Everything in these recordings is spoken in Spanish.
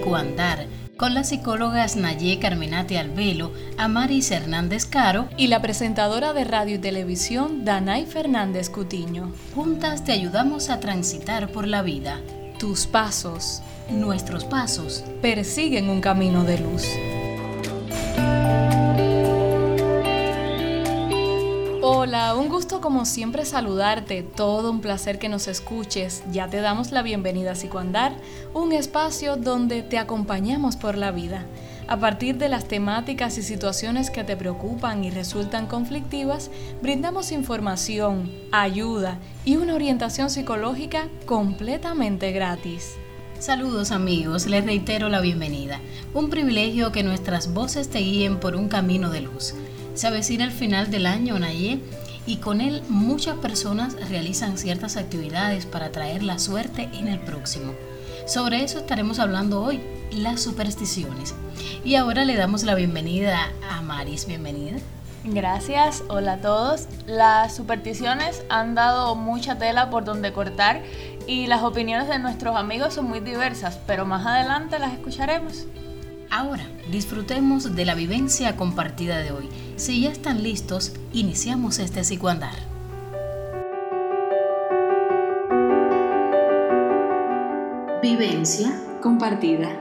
Psicoandar con las psicólogas Nayé Carminati Albelo, Amaris Hernández Caro y la presentadora de radio y televisión Danay Fernández Cutiño. Juntas te ayudamos a transitar por la vida. Tus pasos, nuestros pasos, persiguen un camino de luz. Gusto como siempre saludarte, todo un placer que nos escuches. Ya te damos la bienvenida a Psicoandar, un espacio donde te acompañamos por la vida. A partir de las temáticas y situaciones que te preocupan y resultan conflictivas, brindamos información, ayuda y una orientación psicológica completamente gratis. Saludos amigos, les reitero la bienvenida. Un privilegio que nuestras voces te guíen por un camino de luz. Se avecina el final del año, Nayé, y con él muchas personas realizan ciertas actividades para traer la suerte en el próximo. Sobre eso estaremos hablando hoy, las supersticiones. Y ahora le damos la bienvenida a Maris. Bienvenida. Gracias, hola a todos. Las supersticiones han dado mucha tela por donde cortar y las opiniones de nuestros amigos son muy diversas, pero más adelante las escucharemos. Ahora, disfrutemos de la vivencia compartida de hoy. Si ya están listos, iniciamos este psicoandar. Vivencia compartida.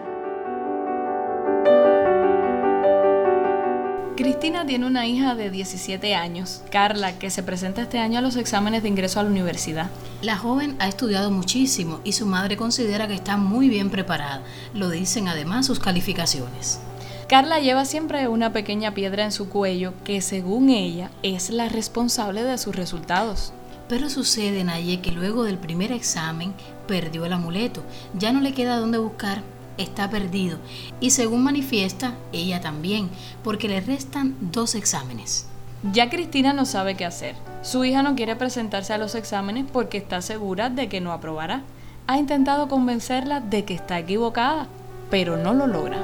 Cristina tiene una hija de 17 años, Carla, que se presenta este año a los exámenes de ingreso a la universidad. La joven ha estudiado muchísimo y su madre considera que está muy bien preparada. Lo dicen además sus calificaciones. Carla lleva siempre una pequeña piedra en su cuello que según ella es la responsable de sus resultados. Pero sucede, Naye, que luego del primer examen perdió el amuleto. Ya no le queda dónde buscar está perdido y según manifiesta, ella también, porque le restan dos exámenes. Ya Cristina no sabe qué hacer. Su hija no quiere presentarse a los exámenes porque está segura de que no aprobará. Ha intentado convencerla de que está equivocada, pero no lo logra.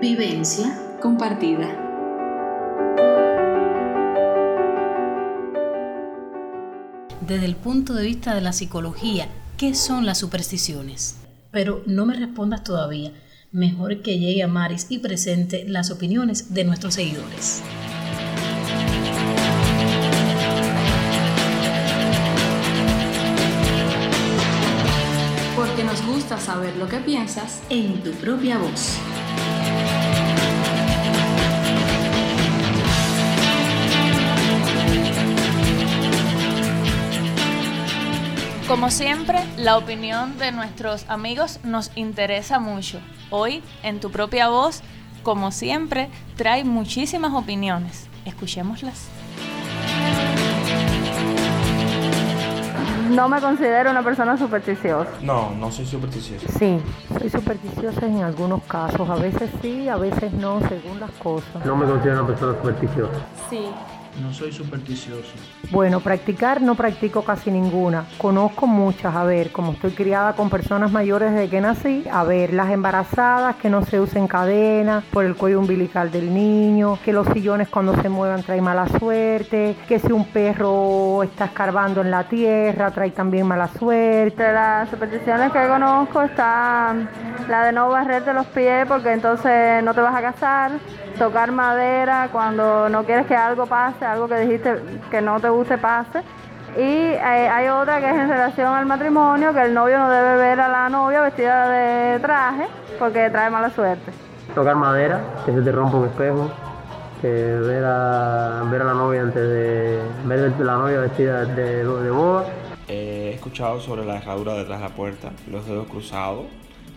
Vivencia compartida. desde el punto de vista de la psicología, ¿qué son las supersticiones? Pero no me respondas todavía. Mejor que llegue a Maris y presente las opiniones de nuestros seguidores. Porque nos gusta saber lo que piensas en tu propia voz. Como siempre, la opinión de nuestros amigos nos interesa mucho. Hoy, en tu propia voz, como siempre, trae muchísimas opiniones. Escuchémoslas. No me considero una persona supersticiosa. No, no soy supersticiosa. Sí, soy supersticiosa en algunos casos. A veces sí, a veces no, según las cosas. No me considero una persona supersticiosa. Sí, no soy supersticioso. Bueno, practicar no practico casi ninguna. Conozco muchas, a ver, como estoy criada con personas mayores desde que nací, a ver, las embarazadas que no se usen cadenas por el cuello umbilical del niño, que los sillones cuando se muevan traen mala suerte, que si un perro está escarbando en la tierra trae también mala suerte. De las supersticiones que conozco está la de no barrerte los pies porque entonces no te vas a casar, tocar madera cuando no quieres que algo pase algo que dijiste que no te guste pase. Y eh, hay otra que es en relación al matrimonio, que el novio no debe ver a la novia vestida de traje porque trae mala suerte. Tocar madera, que se te rompa un espejo, que ver a, ver a la novia antes de ver a la novia vestida de, de boda. he escuchado sobre la herradura detrás de la puerta, los dedos cruzados,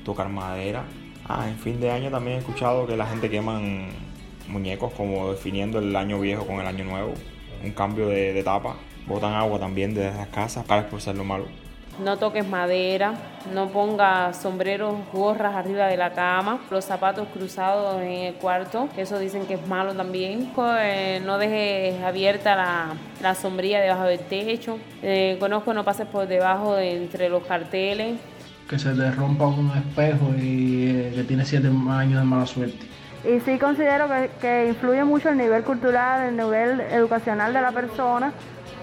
tocar madera. Ah, en fin de año también he escuchado que la gente queman muñecos como definiendo el año viejo con el año nuevo, un cambio de, etapa. Botan agua también desde las casas para expulsar lo malo. No toques madera, no pongas sombreros, gorras arriba de la cama, los zapatos cruzados en el cuarto, eso dicen que es malo también. Eh, no dejes abierta la, la sombrilla debajo del techo. Eh, conozco no pases por debajo de entre los carteles. Que se te rompa un espejo y eh, que tiene siete años de mala suerte. Y sí considero que, influye mucho el nivel cultural, el nivel educacional de la persona,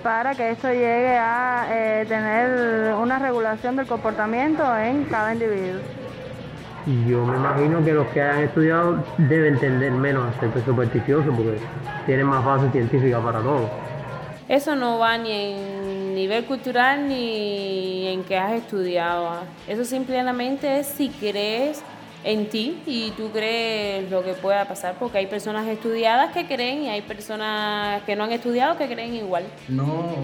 para que esto llegue a eh, tener una regulación del comportamiento en cada individuo. Yo me imagino que los que hayan estudiado deben entender menos acerca supersticioso porque tienen más base científica para todo. Eso no va ni en nivel cultural ni en que has estudiado. Eso simplemente es si crees en ti y tú crees lo que pueda pasar, porque hay personas estudiadas que creen y hay personas que no han estudiado que creen igual. No,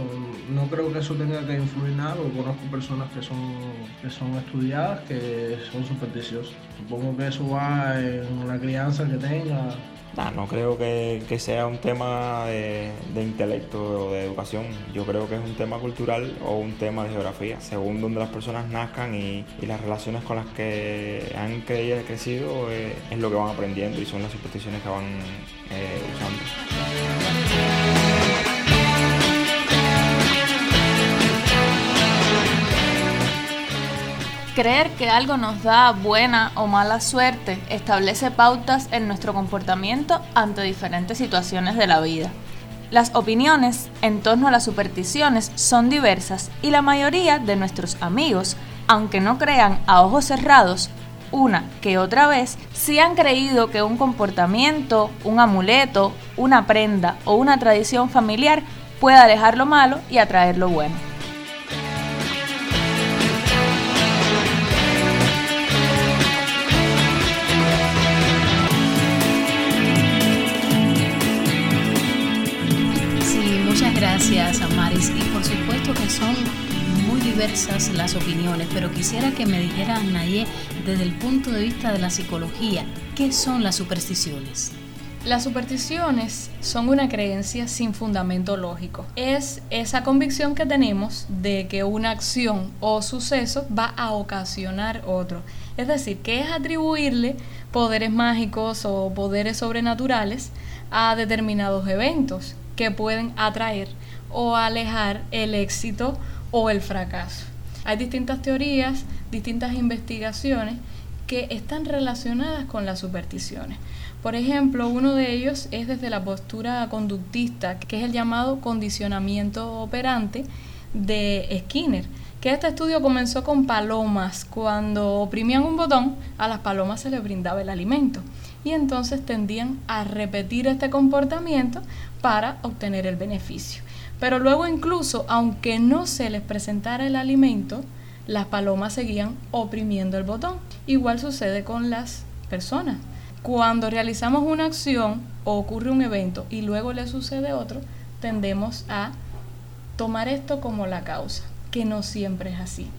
no creo que eso tenga que influir nada, conozco personas que son, que son estudiadas que son supersticiosas. Supongo que eso va en la crianza que tenga, no creo que, sea un tema de, intelecto o de educación. Yo creo que es un tema cultural o un tema de geografía, según donde las personas nazcan y, las relaciones con las que han creído, crecido eh, es lo que van aprendiendo y son las supersticiones que van eh, usando. Creer que algo nos da buena o mala suerte establece pautas en nuestro comportamiento ante diferentes situaciones de la vida. Las opiniones en torno a las supersticiones son diversas y la mayoría de nuestros amigos, aunque no crean a ojos cerrados, una que otra vez, sí han creído que un comportamiento, un amuleto, una prenda o una tradición familiar puede alejar lo malo y atraer lo bueno. Y por supuesto que son muy diversas las opiniones, pero quisiera que me dijera, Naye, desde el punto de vista de la psicología, ¿qué son las supersticiones? Las supersticiones son una creencia sin fundamento lógico. Es esa convicción que tenemos de que una acción o suceso va a ocasionar otro. Es decir, que es atribuirle poderes mágicos o poderes sobrenaturales a determinados eventos que pueden atraer o alejar el éxito o el fracaso. Hay distintas teorías, distintas investigaciones que están relacionadas con las supersticiones. Por ejemplo, uno de ellos es desde la postura conductista, que es el llamado condicionamiento operante de Skinner, que este estudio comenzó con palomas. Cuando oprimían un botón, a las palomas se les brindaba el alimento y entonces tendían a repetir este comportamiento para obtener el beneficio. Pero luego incluso, aunque no se les presentara el alimento, las palomas seguían oprimiendo el botón. Igual sucede con las personas. Cuando realizamos una acción o ocurre un evento y luego le sucede otro, tendemos a tomar esto como la causa, que no siempre es así.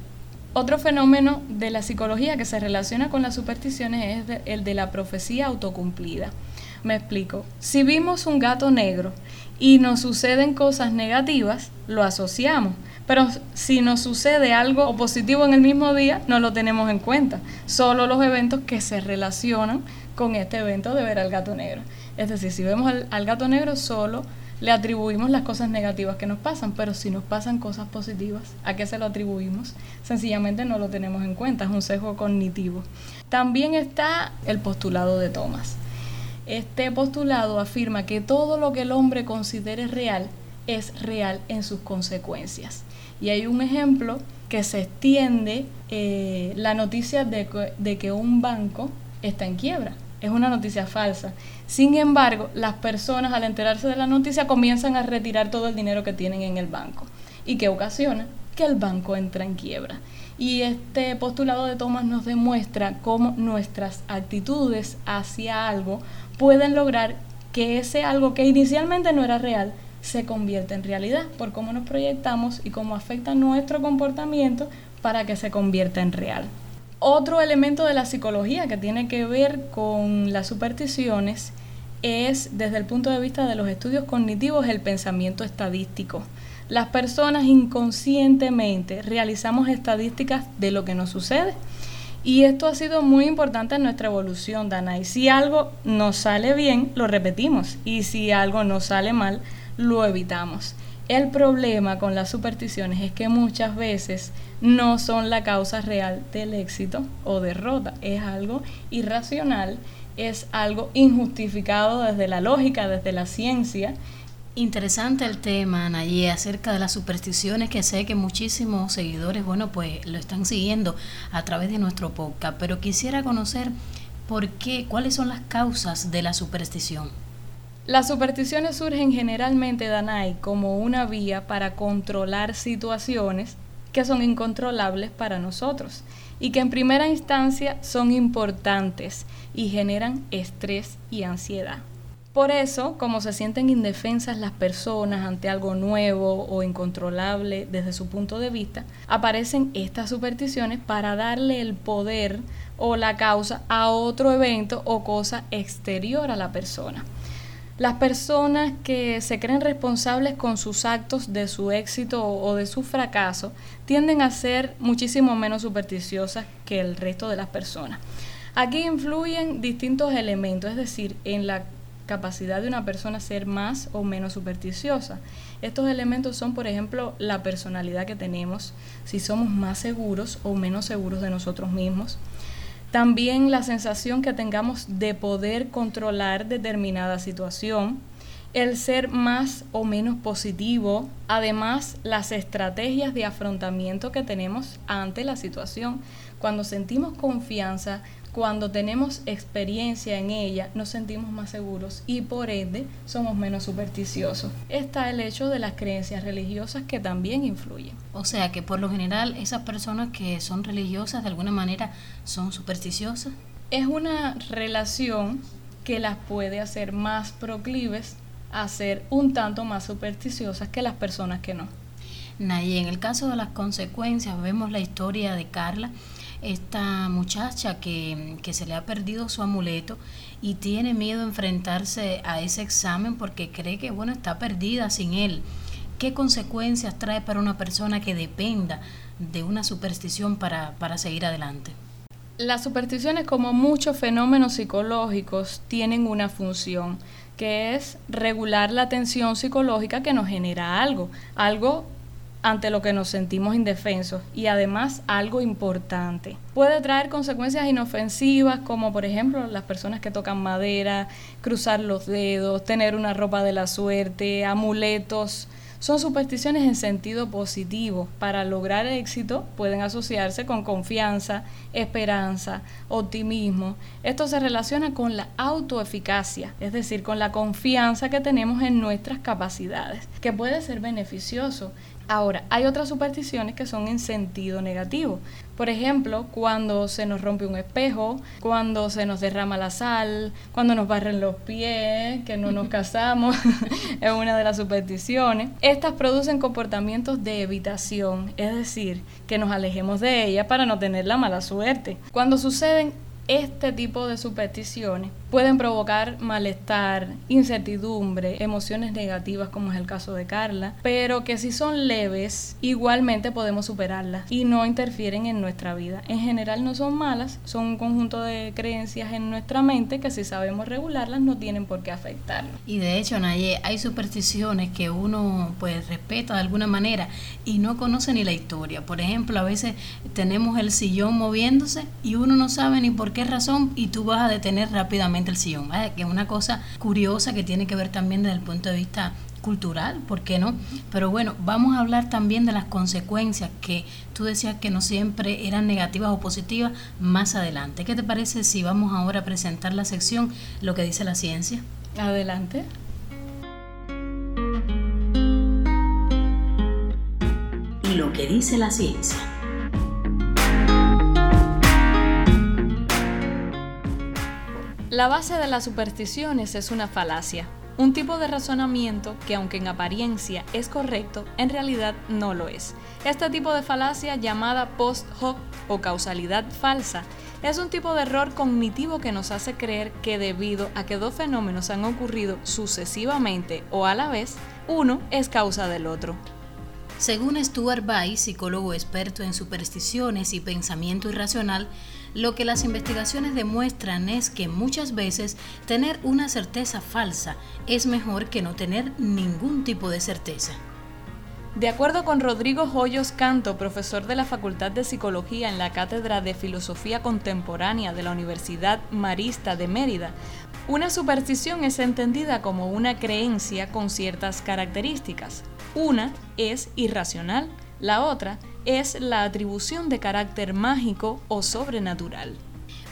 Otro fenómeno de la psicología que se relaciona con las supersticiones es el de la profecía autocumplida. Me explico. Si vimos un gato negro y nos suceden cosas negativas, lo asociamos. Pero si nos sucede algo positivo en el mismo día, no lo tenemos en cuenta. Solo los eventos que se relacionan con este evento de ver al gato negro. Es decir, si vemos al, gato negro, solo le atribuimos las cosas negativas que nos pasan, pero si nos pasan cosas positivas, ¿a qué se lo atribuimos? Sencillamente no lo tenemos en cuenta, es un sesgo cognitivo. También está el postulado de Thomas. Este postulado afirma que todo lo que el hombre considere real es real en sus consecuencias. Y hay un ejemplo que se extiende eh, la noticia de que un banco está en quiebra es una noticia falsa. Sin embargo, las personas al enterarse de la noticia comienzan a retirar todo el dinero que tienen en el banco. ¿Y qué ocasiona? Que el banco entra en quiebra. Y este postulado de Thomas nos demuestra cómo nuestras actitudes hacia algo pueden lograr que ese algo que inicialmente no era real se convierta en realidad por cómo nos proyectamos y cómo afecta nuestro comportamiento para que se convierta en real. Otro elemento de la psicología que tiene que ver con las supersticiones es, desde el punto de vista de los estudios cognitivos, el pensamiento estadístico. Las personas inconscientemente realizamos estadísticas de lo que nos sucede. Y esto ha sido muy importante en nuestra evolución, Dana. Y si algo nos sale bien, lo repetimos. Y si algo nos sale mal, lo evitamos. El problema con las supersticiones es que muchas veces no son la causa real del éxito o derrota, es algo irracional, es algo injustificado desde la lógica, desde la ciencia Interesante el tema, Nayé, acerca de las supersticiones que sé que muchísimos seguidores, bueno, pues lo están siguiendo a través de nuestro podcast, pero quisiera conocer por qué, cuáles son las causas de la superstición. Las supersticiones surgen generalmente, Danay, como una vía para controlar situaciones que son incontrolables para nosotros y que en primera instancia son importantes y generan estrés y ansiedad. Por eso, como se sienten indefensas las personas ante algo nuevo o incontrolable desde su punto de vista, aparecen estas supersticiones para darle el poder o la causa a otro evento o cosa exterior a la persona. Las personas que se creen responsables con sus actos de su éxito o de su fracaso tienden a ser muchísimo menos supersticiosas que el resto de las personas. Aquí influyen distintos elementos, es decir, en la capacidad de una persona ser más o menos supersticiosa. Estos elementos son, por ejemplo, la personalidad que tenemos, si somos más seguros o menos seguros de nosotros mismos. También la sensación que tengamos de poder controlar determinada situación, el ser más o menos positivo, además las estrategias de afrontamiento que tenemos ante la situación. Cuando sentimos confianza, cuando tenemos experiencia en ella, nos sentimos más seguros y por ende somos menos supersticiosos. Está el hecho de las creencias religiosas que también influyen. O sea que por lo general esas personas que son religiosas de alguna manera son supersticiosas. Es una relación que las puede hacer más proclives a ser un tanto más supersticiosas que las personas que no. Nayi, en el caso de las consecuencias, vemos la historia de Carla, esta muchacha que, que, se le ha perdido su amuleto y tiene miedo a enfrentarse a ese examen porque cree que bueno está perdida sin él. ¿Qué consecuencias trae para una persona que dependa de una superstición para, para seguir adelante? Las supersticiones, como muchos fenómenos psicológicos, tienen una función, que es regular la tensión psicológica que nos genera algo, algo ante lo que nos sentimos indefensos y además algo importante. Puede traer consecuencias inofensivas como por ejemplo las personas que tocan madera, cruzar los dedos, tener una ropa de la suerte, amuletos. Son supersticiones en sentido positivo. Para lograr éxito pueden asociarse con confianza, esperanza, optimismo. Esto se relaciona con la autoeficacia, es decir, con la confianza que tenemos en nuestras capacidades, que puede ser beneficioso Ahora, hay otras supersticiones que son en sentido negativo. Por ejemplo, cuando se nos rompe un espejo, cuando se nos derrama la sal, cuando nos barren los pies, que no nos casamos, es una de las supersticiones. Estas producen comportamientos de evitación, es decir, que nos alejemos de ella para no tener la mala suerte. Cuando suceden este tipo de supersticiones pueden provocar malestar, incertidumbre, emociones negativas como es el caso de Carla, pero que si son leves, igualmente podemos superarlas y no interfieren en nuestra vida. En general no son malas, son un conjunto de creencias en nuestra mente que si sabemos regularlas no tienen por qué afectarnos. Y de hecho, Naye, hay supersticiones que uno pues respeta de alguna manera y no conoce ni la historia. Por ejemplo, a veces tenemos el sillón moviéndose y uno no sabe ni por qué razón y tú vas a detener rápidamente el sillón. Que es una cosa curiosa que tiene que ver también desde el punto de vista cultural, ¿por qué no? Pero bueno, vamos a hablar también de las consecuencias que tú decías que no siempre eran negativas o positivas más adelante. ¿Qué te parece si vamos ahora a presentar la sección Lo que dice la ciencia? Adelante. Y lo que dice la ciencia. La base de las supersticiones es una falacia, un tipo de razonamiento que aunque en apariencia es correcto, en realidad no lo es. Este tipo de falacia llamada post hoc o causalidad falsa es un tipo de error cognitivo que nos hace creer que debido a que dos fenómenos han ocurrido sucesivamente o a la vez, uno es causa del otro. Según Stuart Bay, psicólogo experto en supersticiones y pensamiento irracional, lo que las investigaciones demuestran es que muchas veces tener una certeza falsa es mejor que no tener ningún tipo de certeza. De acuerdo con Rodrigo Joyos Canto, profesor de la Facultad de Psicología en la Cátedra de Filosofía Contemporánea de la Universidad Marista de Mérida, Una superstición es entendida como una creencia con ciertas características. Una es irracional, la otra es la atribución de carácter mágico o sobrenatural.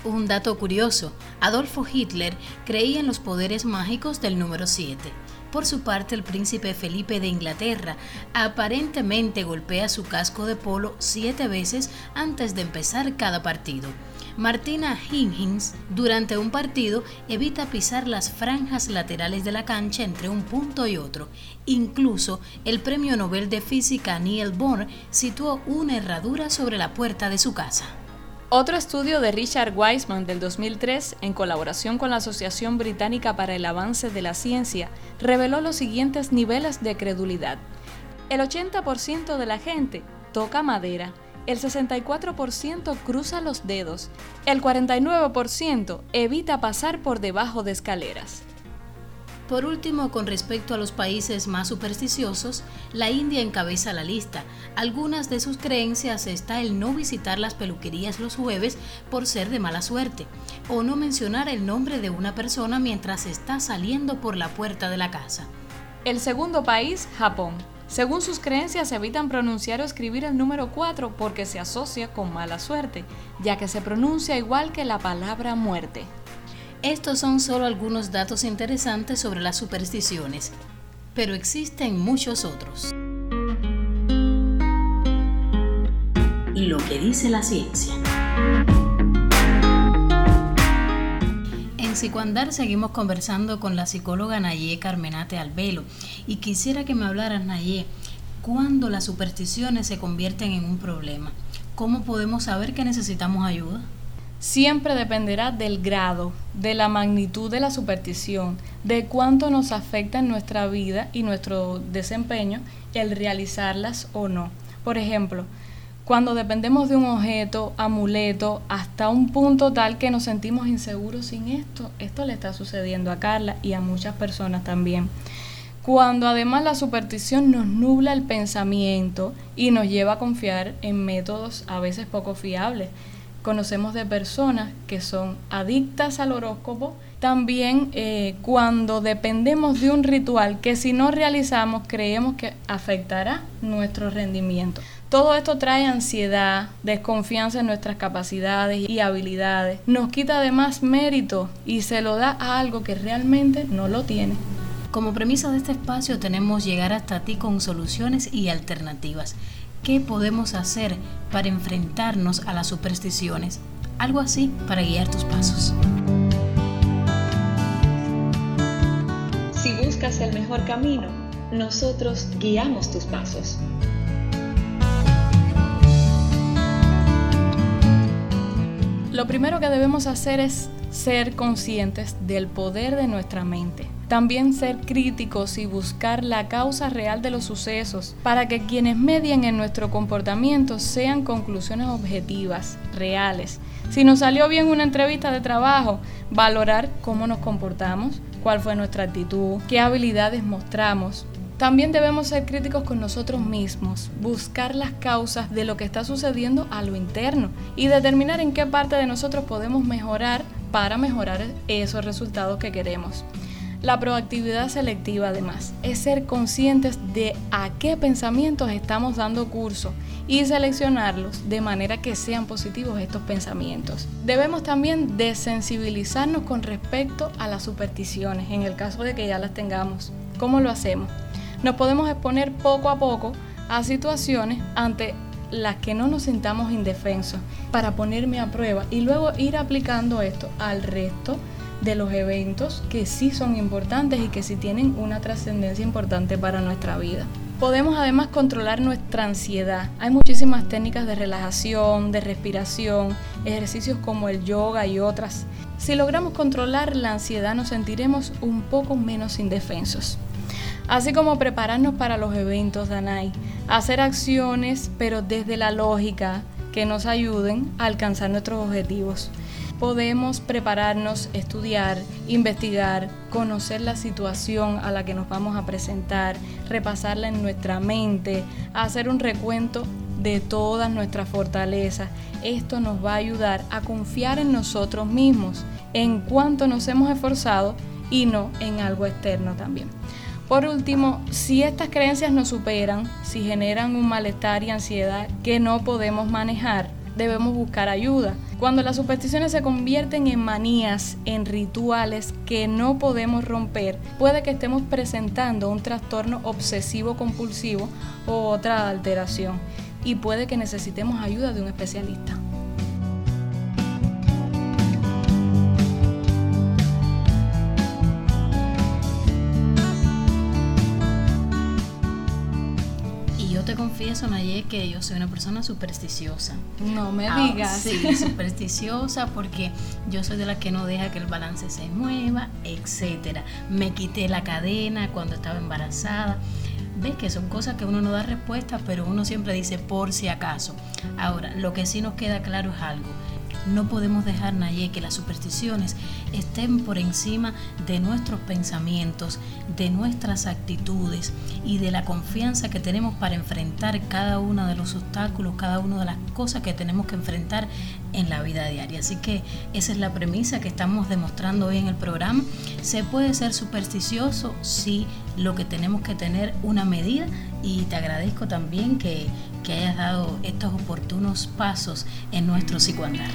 Un dato curioso, Adolfo Hitler creía en los poderes mágicos del número 7. Por su parte, el príncipe Felipe de Inglaterra aparentemente golpea su casco de polo siete veces antes de empezar cada partido. Martina Hingis durante un partido evita pisar las franjas laterales de la cancha entre un punto y otro. Incluso el premio Nobel de Física Neil Bohr situó una herradura sobre la puerta de su casa. Otro estudio de Richard Wiseman del 2003, en colaboración con la Asociación Británica para el Avance de la Ciencia, reveló los siguientes niveles de credulidad. El 80% de la gente toca madera, el 64% cruza los dedos, el 49% evita pasar por debajo de escaleras. Por último, con respecto a los países más supersticiosos, la India encabeza la lista. Algunas de sus creencias está el no visitar las peluquerías los jueves por ser de mala suerte, o no mencionar el nombre de una persona mientras está saliendo por la puerta de la casa. El segundo país, Japón. Según sus creencias, evitan pronunciar o escribir el número 4 porque se asocia con mala suerte, ya que se pronuncia igual que la palabra muerte. Estos son solo algunos datos interesantes sobre las supersticiones, pero existen muchos otros. Lo que dice la ciencia. En Psicoandar seguimos conversando con la psicóloga Nayé Carmenate Albelo y quisiera que me hablaras, Nayé, cuándo las supersticiones se convierten en un problema. ¿Cómo podemos saber que necesitamos ayuda? siempre dependerá del grado, de la magnitud de la superstición, de cuánto nos afecta en nuestra vida y nuestro desempeño el realizarlas o no. Por ejemplo, cuando dependemos de un objeto, amuleto, hasta un punto tal que nos sentimos inseguros sin esto, esto le está sucediendo a Carla y a muchas personas también. Cuando además la superstición nos nubla el pensamiento y nos lleva a confiar en métodos a veces poco fiables conocemos de personas que son adictas al horóscopo, también eh, cuando dependemos de un ritual que si no realizamos creemos que afectará nuestro rendimiento. Todo esto trae ansiedad, desconfianza en nuestras capacidades y habilidades, nos quita además mérito y se lo da a algo que realmente no lo tiene. Como premisa de este espacio tenemos llegar hasta ti con soluciones y alternativas. ¿Qué podemos hacer para enfrentarnos a las supersticiones? Algo así para guiar tus pasos. Si buscas el mejor camino, nosotros guiamos tus pasos. Lo primero que debemos hacer es ser conscientes del poder de nuestra mente. También ser críticos y buscar la causa real de los sucesos para que quienes medien en nuestro comportamiento sean conclusiones objetivas, reales. Si nos salió bien una entrevista de trabajo, valorar cómo nos comportamos, cuál fue nuestra actitud, qué habilidades mostramos, también debemos ser críticos con nosotros mismos, buscar las causas de lo que está sucediendo a lo interno y determinar en qué parte de nosotros podemos mejorar para mejorar esos resultados que queremos. La proactividad selectiva además es ser conscientes de a qué pensamientos estamos dando curso y seleccionarlos de manera que sean positivos estos pensamientos. Debemos también desensibilizarnos con respecto a las supersticiones en el caso de que ya las tengamos. ¿Cómo lo hacemos? Nos podemos exponer poco a poco a situaciones ante las que no nos sintamos indefensos para ponerme a prueba y luego ir aplicando esto al resto de los eventos que sí son importantes y que sí tienen una trascendencia importante para nuestra vida. Podemos además controlar nuestra ansiedad. Hay muchísimas técnicas de relajación, de respiración, ejercicios como el yoga y otras. Si logramos controlar la ansiedad nos sentiremos un poco menos indefensos. Así como prepararnos para los eventos, Danai. Hacer acciones, pero desde la lógica, que nos ayuden a alcanzar nuestros objetivos podemos prepararnos, estudiar, investigar, conocer la situación a la que nos vamos a presentar, repasarla en nuestra mente, hacer un recuento de todas nuestras fortalezas. Esto nos va a ayudar a confiar en nosotros mismos, en cuanto nos hemos esforzado y no en algo externo también. Por último, si estas creencias nos superan, si generan un malestar y ansiedad que no podemos manejar, debemos buscar ayuda. Cuando las supersticiones se convierten en manías, en rituales que no podemos romper, puede que estemos presentando un trastorno obsesivo compulsivo o otra alteración y puede que necesitemos ayuda de un especialista. Confieso, Naye, que yo soy una persona supersticiosa. No me ah, digas. Sí, supersticiosa porque yo soy de la que no deja que el balance se mueva, etcétera. Me quité la cadena cuando estaba embarazada. Ves que son cosas que uno no da respuesta, pero uno siempre dice por si acaso. Ahora, lo que sí nos queda claro es algo no podemos dejar, Naye, que las supersticiones estén por encima de nuestros pensamientos, de nuestras actitudes y de la confianza que tenemos para enfrentar cada uno de los obstáculos, cada una de las cosas que tenemos que enfrentar en la vida diaria. Así que esa es la premisa que estamos demostrando hoy en el programa. ¿Se puede ser supersticioso? Sí, lo que tenemos que tener una medida y te agradezco también que, que hayas dado estos oportunos pasos en nuestro psicoandar.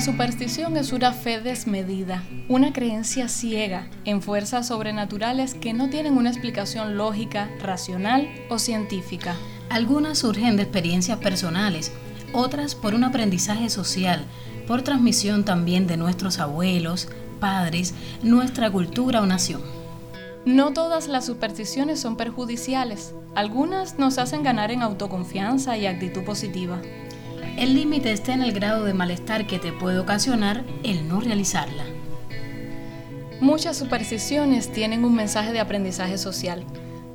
La superstición es una fe desmedida, una creencia ciega en fuerzas sobrenaturales que no tienen una explicación lógica, racional o científica. Algunas surgen de experiencias personales, otras por un aprendizaje social, por transmisión también de nuestros abuelos, padres, nuestra cultura o nación. No todas las supersticiones son perjudiciales, algunas nos hacen ganar en autoconfianza y actitud positiva. El límite está en el grado de malestar que te puede ocasionar el no realizarla. Muchas supersticiones tienen un mensaje de aprendizaje social.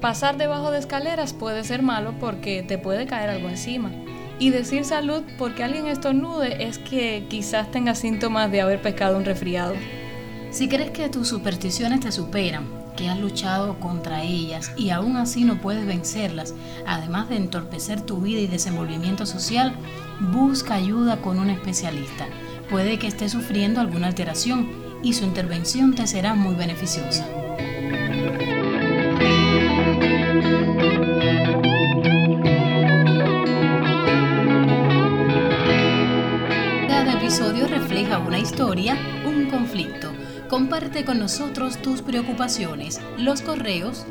Pasar debajo de escaleras puede ser malo porque te puede caer algo encima. Y decir salud porque alguien estornude es que quizás tenga síntomas de haber pescado un resfriado. Si crees que tus supersticiones te superan, que has luchado contra ellas y aún así no puedes vencerlas, además de entorpecer tu vida y desenvolvimiento social, busca ayuda con un especialista. Puede que esté sufriendo alguna alteración y su intervención te será muy beneficiosa. Cada episodio refleja una historia, un conflicto. Comparte con nosotros tus preocupaciones. Los correos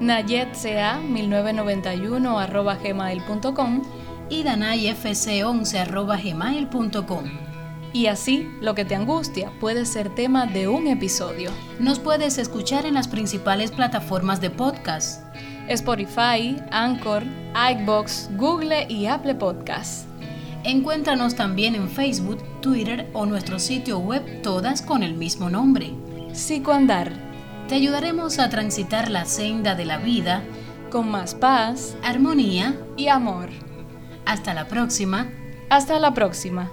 nayetca1991 gmail.com y danayfc11.gmail.com. Y así, lo que te angustia puede ser tema de un episodio. Nos puedes escuchar en las principales plataformas de podcast. Spotify, Anchor, iBox, Google y Apple Podcasts. Encuéntranos también en Facebook, Twitter o nuestro sitio web, todas con el mismo nombre. Psicoandar. Te ayudaremos a transitar la senda de la vida con más paz, armonía y amor. Hasta la próxima. Hasta la próxima.